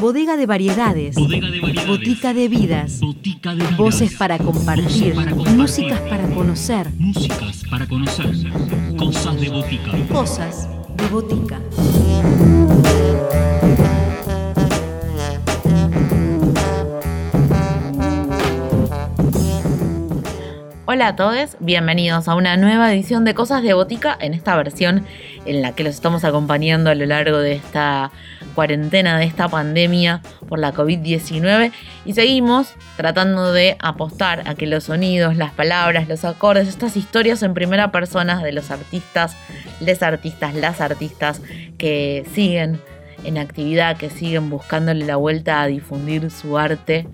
Bodega de variedades. Bodega de variedades. Botica de vidas. Botica de vidas. Voces para compartir. Voces para compartir. Músicas para conocer. Músicas para conocer. Cosas de botica. Cosas de botica. Hola a todos, bienvenidos a una nueva edición de Cosas de Botica en esta versión en la que los estamos acompañando a lo largo de esta cuarentena, de esta pandemia por la COVID-19 y seguimos tratando de apostar a que los sonidos, las palabras, los acordes, estas historias en primera persona de los artistas, les artistas, las artistas que siguen en actividad, que siguen buscándole la vuelta a difundir su arte,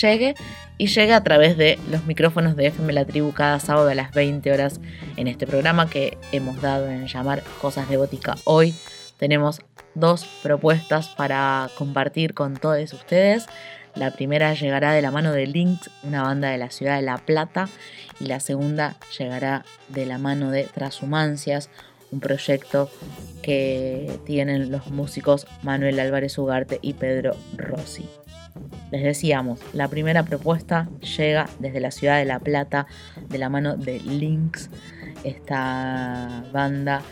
llegue y llega a través de los micrófonos de FM La Tribu cada sábado a las 20 horas en este programa que hemos dado en llamar Cosas de Botica. Hoy tenemos dos propuestas para compartir con todos ustedes. La primera llegará de la mano de Lynx, una banda de la ciudad de La Plata, y la segunda llegará de la mano de Transhumancias, un proyecto que tienen los músicos Manuel Álvarez Ugarte y Pedro Rossi. Les decíamos, la primera propuesta llega desde la ciudad de La Plata de la mano de Lynx. Esta banda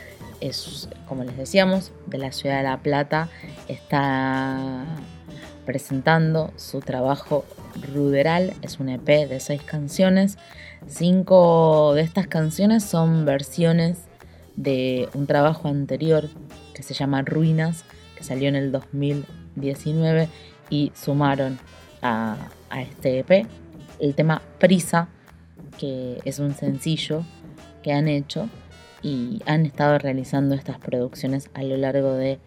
es, como les decíamos, de la ciudad de La Plata. Está presentando su trabajo Ruderal. Es un EP de seis canciones. Cinco de estas canciones son versiones de un trabajo anterior que se llama Ruinas, que salió en el 2019 y sumaron a, a, este EP el tema Prisa, que es un sencillo que han hecho y han estado realizando estas producciones a lo largo de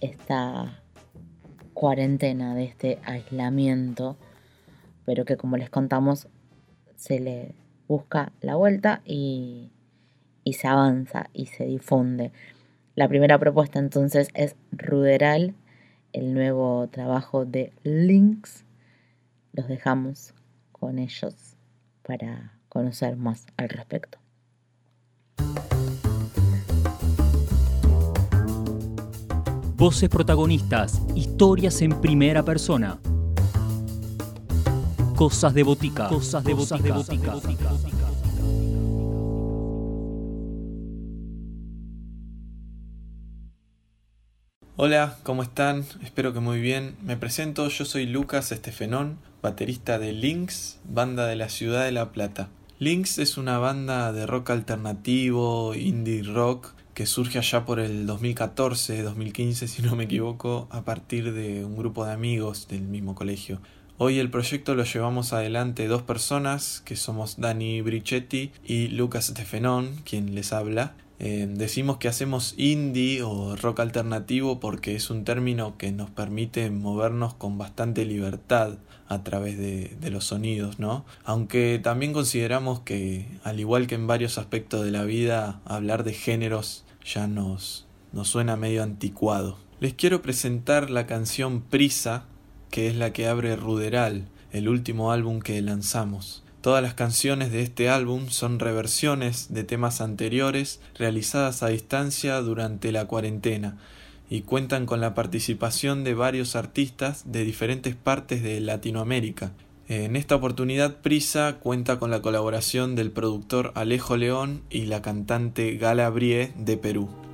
esta cuarentena, de este aislamiento, pero que como les contamos se le busca la vuelta y, y se avanza y se difunde. La primera propuesta entonces es Ruderal el nuevo trabajo de Lynx. Los dejamos con ellos para conocer más al respecto. Voces protagonistas, historias en primera persona. Cosas de botica. Cosas de botica. De botica. Hola, ¿cómo están? Espero que muy bien. Me presento, yo soy Lucas Estefenón, baterista de Lynx, banda de la ciudad de La Plata. Lynx es una banda de rock alternativo, indie rock, que surge allá por el 2014-2015, si no me equivoco, a partir de un grupo de amigos del mismo colegio. Hoy el proyecto lo llevamos adelante dos personas, que somos Dani Brichetti y Lucas Estefenón, quien les habla. Eh, decimos que hacemos indie o rock alternativo porque es un término que nos permite movernos con bastante libertad a través de, de, los sonidos, ¿no? Aunque también consideramos que, al igual que en varios aspectos de la vida, hablar de géneros ya nos, nos suena medio anticuado. Les quiero presentar la canción Prisa, que es la que abre Ruderal, el último álbum que lanzamos. Todas las canciones de este álbum son reversiones de temas anteriores realizadas a distancia durante la cuarentena y cuentan con la participación de varios artistas de diferentes partes de Latinoamérica. En esta oportunidad Prisa cuenta con la colaboración del productor Alejo León y la cantante Gala Brie de Perú.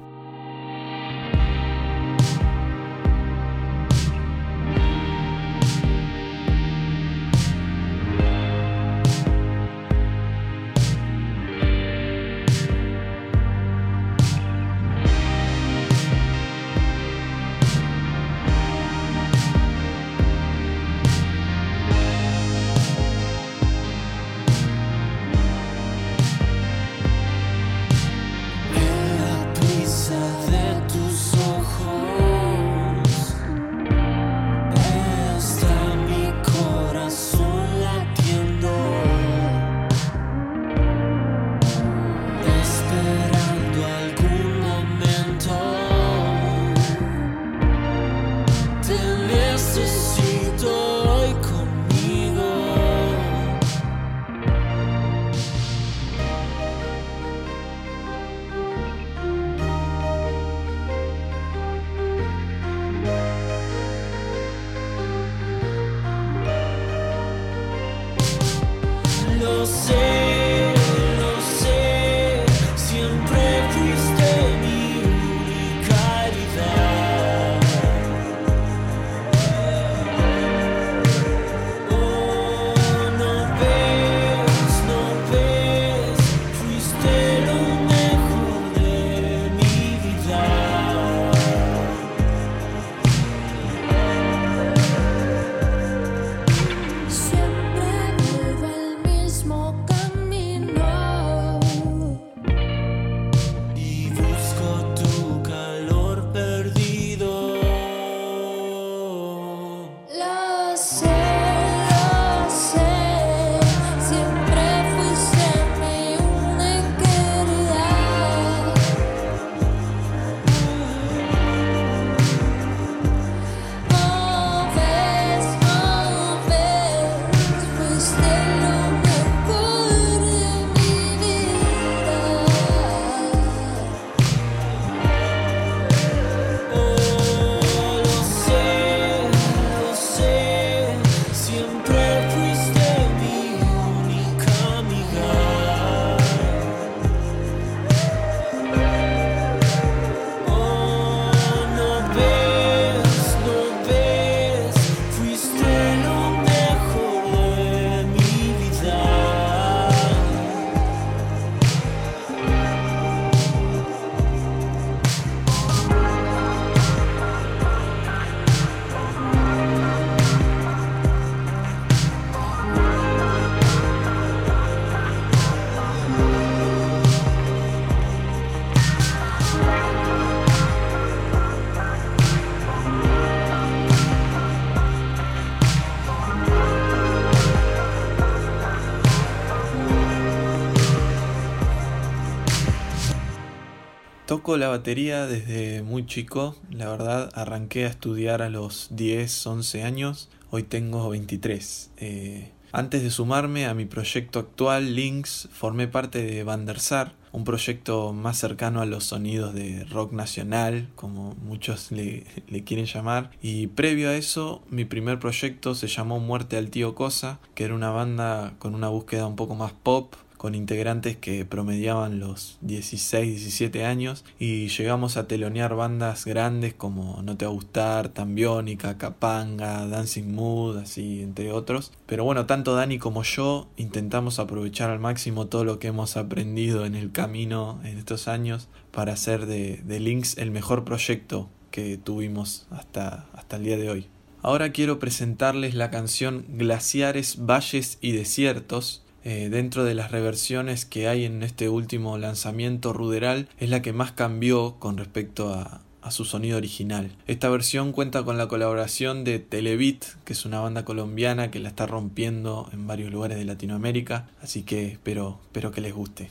La batería desde muy chico, la verdad arranqué a estudiar a los 10, 11 años, hoy tengo 23. Eh, antes de sumarme a mi proyecto actual, Lynx, formé parte de Bandersar, un proyecto más cercano a los sonidos de rock nacional, como muchos le quieren llamar. Y previo a eso, mi primer proyecto se llamó Muerte al Tío Cosa, que era una banda con una búsqueda un poco más pop, con integrantes que promediaban los 16, 17 años y llegamos a telonear bandas grandes como No Te Va a Gustar, Tambiónica, Capanga, Dancing Mood, así entre otros. Pero bueno, tanto Dani como yo intentamos aprovechar al máximo todo lo que hemos aprendido en el camino en estos años para hacer de, de Lynx el mejor proyecto que tuvimos hasta, hasta el día de hoy. Ahora quiero presentarles la canción Glaciares, Valles y Desiertos, eh, dentro de las reversiones que hay en este último lanzamiento ruderal, es la que más cambió con respecto a, su sonido original. Esta versión cuenta con la colaboración de Televit, que es una banda colombiana que la está rompiendo en varios lugares de Latinoamérica, así que espero, espero que les guste.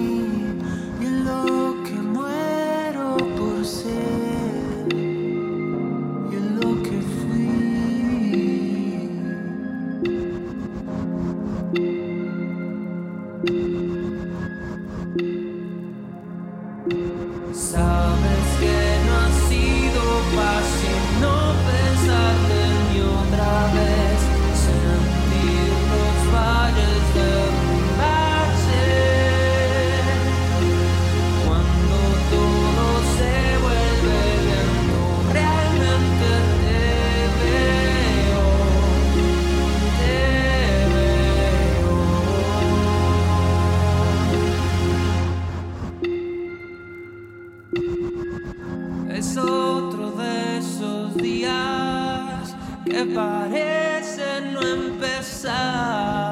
que parecen no empezar.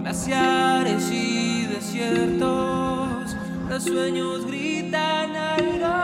Glaciares y desiertos, los sueños gritan algo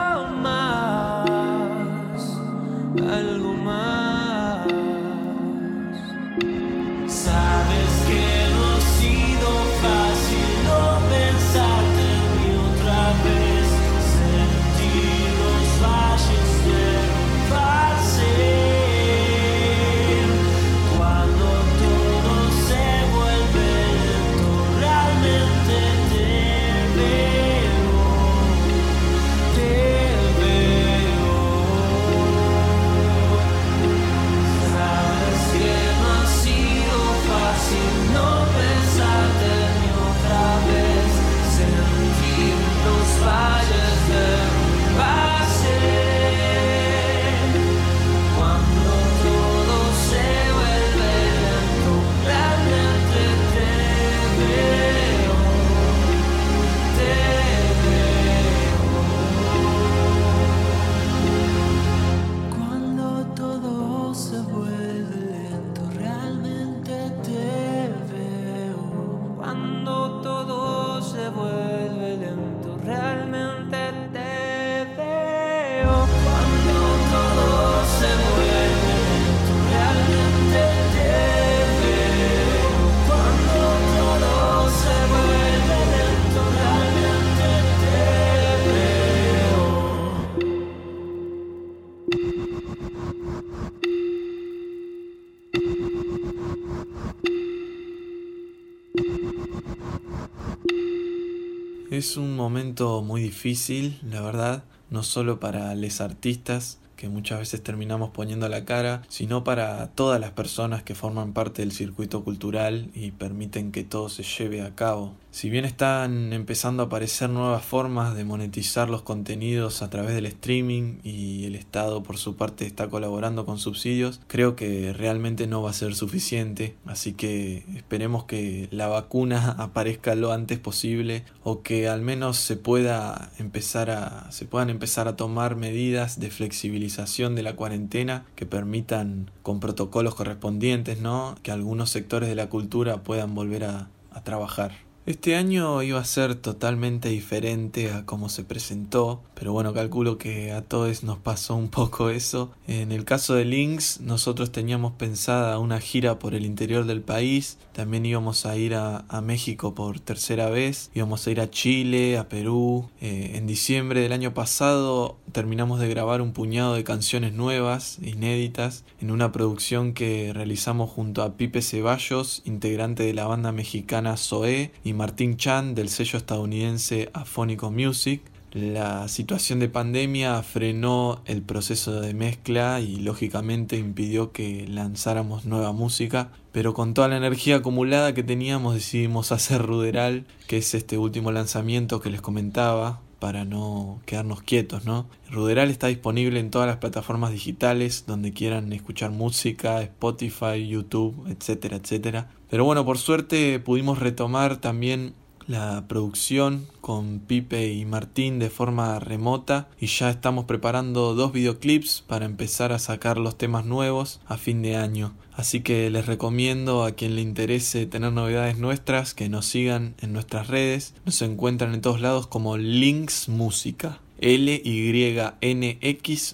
Es un momento muy difícil, la verdad, no solo para los artistas, que muchas veces terminamos poniendo la cara, sino para todas las personas que forman parte del circuito cultural y permiten que todo se lleve a cabo. Si bien están empezando a aparecer nuevas formas de monetizar los contenidos a través del streaming y el Estado por su parte está colaborando con subsidios, creo que realmente no va a ser suficiente, así que esperemos que la vacuna aparezca lo antes posible o que al menos se pueda empezar a se puedan empezar a tomar medidas de flexibilización de la cuarentena que permitan con protocolos correspondientes, ¿no? que algunos sectores de la cultura puedan volver a, a trabajar. Este año iba a ser totalmente diferente a cómo se presentó, pero bueno, calculo que a todos nos pasó un poco eso. En el caso de Lynx, nosotros teníamos pensada una gira por el interior del país, también íbamos a ir a, a México por tercera vez, íbamos a ir a Chile, a Perú. Eh, en diciembre del año pasado terminamos de grabar un puñado de canciones nuevas, inéditas, en una producción que realizamos junto a Pipe Ceballos, integrante de la banda mexicana Zoé, y Martín Chan del sello estadounidense Afónico Music. La situación de pandemia frenó el proceso de mezcla y lógicamente impidió que lanzáramos nueva música, pero con toda la energía acumulada que teníamos decidimos hacer Ruderal, que es este último lanzamiento que les comentaba, para no quedarnos quietos, ¿no? Ruderal está disponible en todas las plataformas digitales donde quieran escuchar música, Spotify, YouTube, etcétera, etcétera. Pero bueno, por suerte pudimos retomar también la producción con Pipe y Martín de forma remota y ya estamos preparando dos videoclips para empezar a sacar los temas nuevos a fin de año. Así que les recomiendo a quien le interese tener novedades nuestras que nos sigan en nuestras redes. Nos encuentran en todos lados como Links Música. L-Y-N-X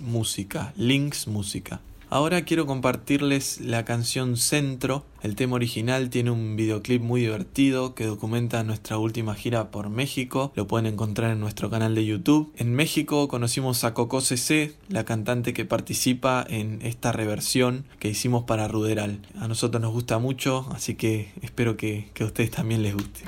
Música. Links Música. Ahora quiero compartirles la canción Centro. El tema original tiene un videoclip muy divertido que documenta nuestra última gira por México. Lo pueden encontrar en nuestro canal de YouTube. En México conocimos a Coco CC, la cantante que participa en esta reversión que hicimos para Ruderal. A nosotros nos gusta mucho, así que espero que, que a ustedes también les guste.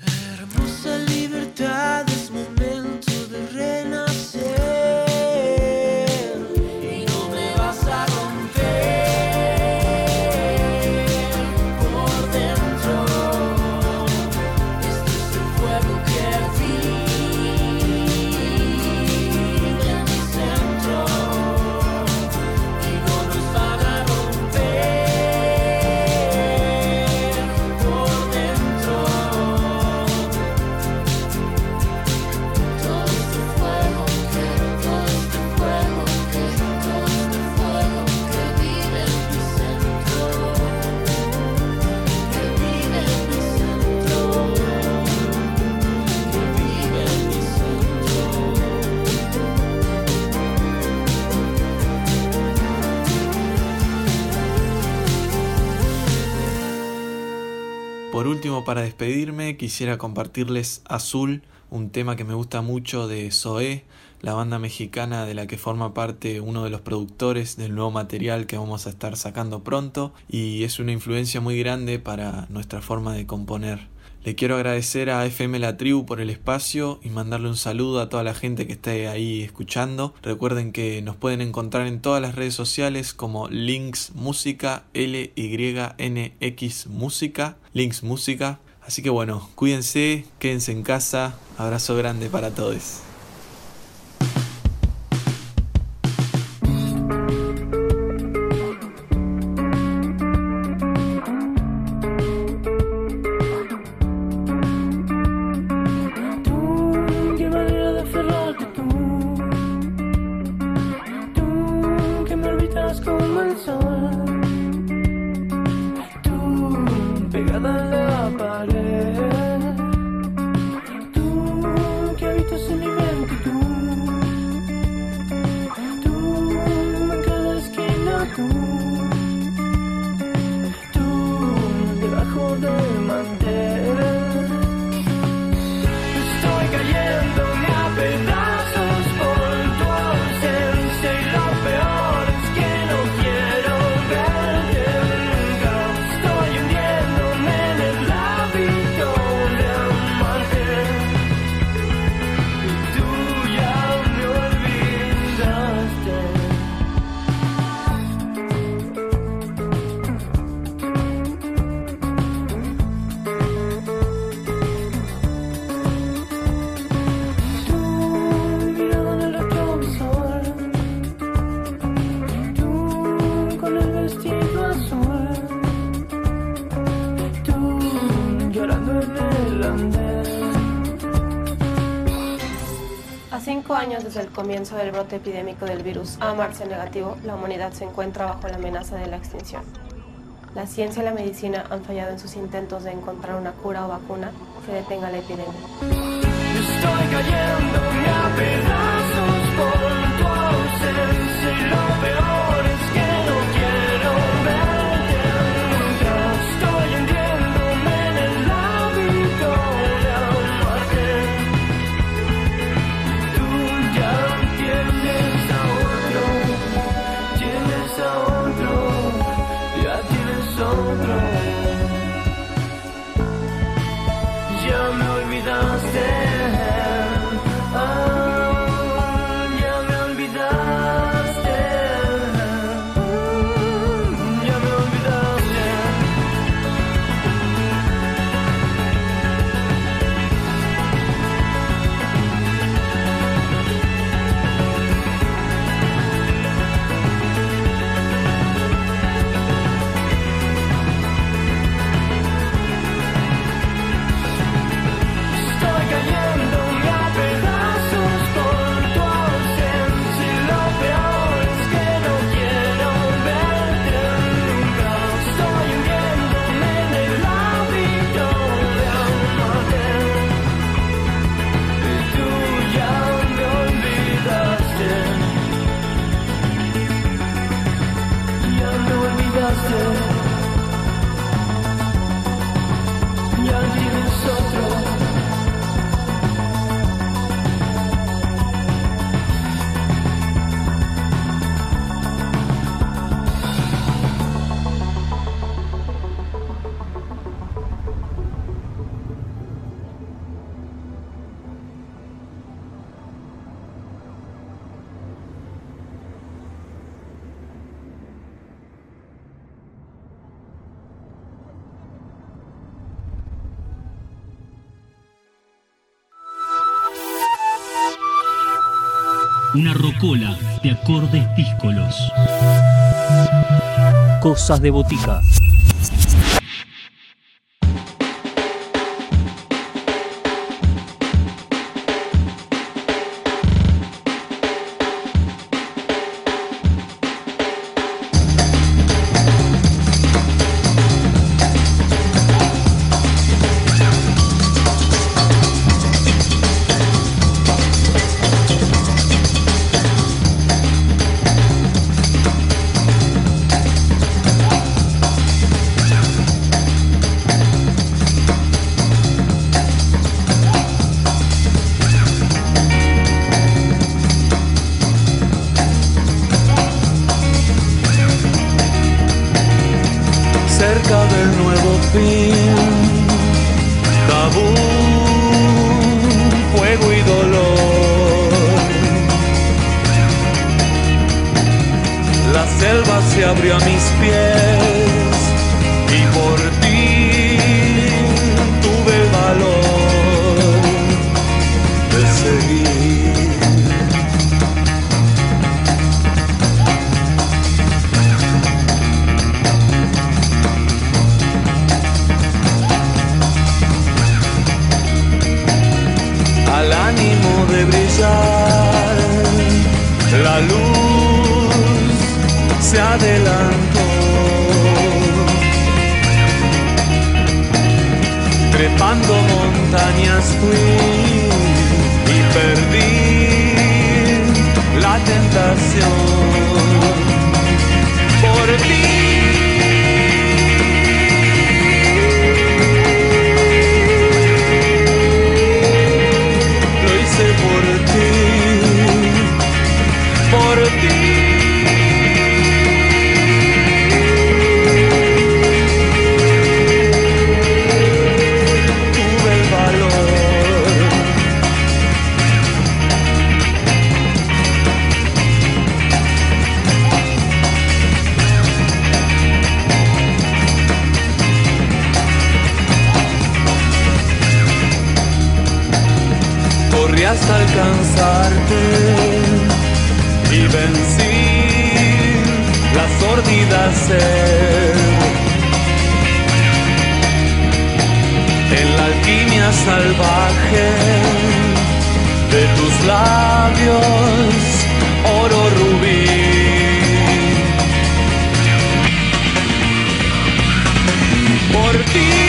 Hermosa libertad para despedirme, quisiera compartirles Azul, un tema que me gusta mucho de Zoé, la banda mexicana de la que forma parte uno de los productores del nuevo material que vamos a estar sacando pronto y es una influencia muy grande para nuestra forma de componer. Le quiero agradecer a FM La Tribu por el espacio y mandarle un saludo a toda la gente que esté ahí escuchando. Recuerden que nos pueden encontrar en todas las redes sociales como Links Música, L-Y-N-X Música, Links Música. Así que bueno, cuídense, quédense en casa. Abrazo grande para todos. Años desde el comienzo del brote epidémico del virus AMARS negativo, la humanidad se encuentra bajo la amenaza de la extinción. La ciencia y la medicina han fallado en sus intentos de encontrar una cura o vacuna que detenga la epidemia. Estoy cayéndome a Una rocola de acordes díscolos. Cosas de botica. Abrió a mis pies y por ti tuve valor de seguir. al ánimo de brillar. La luz se adelantó, trepando montañas fui y perdí la tentación salvaje de tus labios, oro rubí. Por ti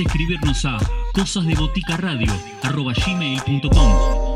escribirnos a cosasdeboticaradio.gmail.com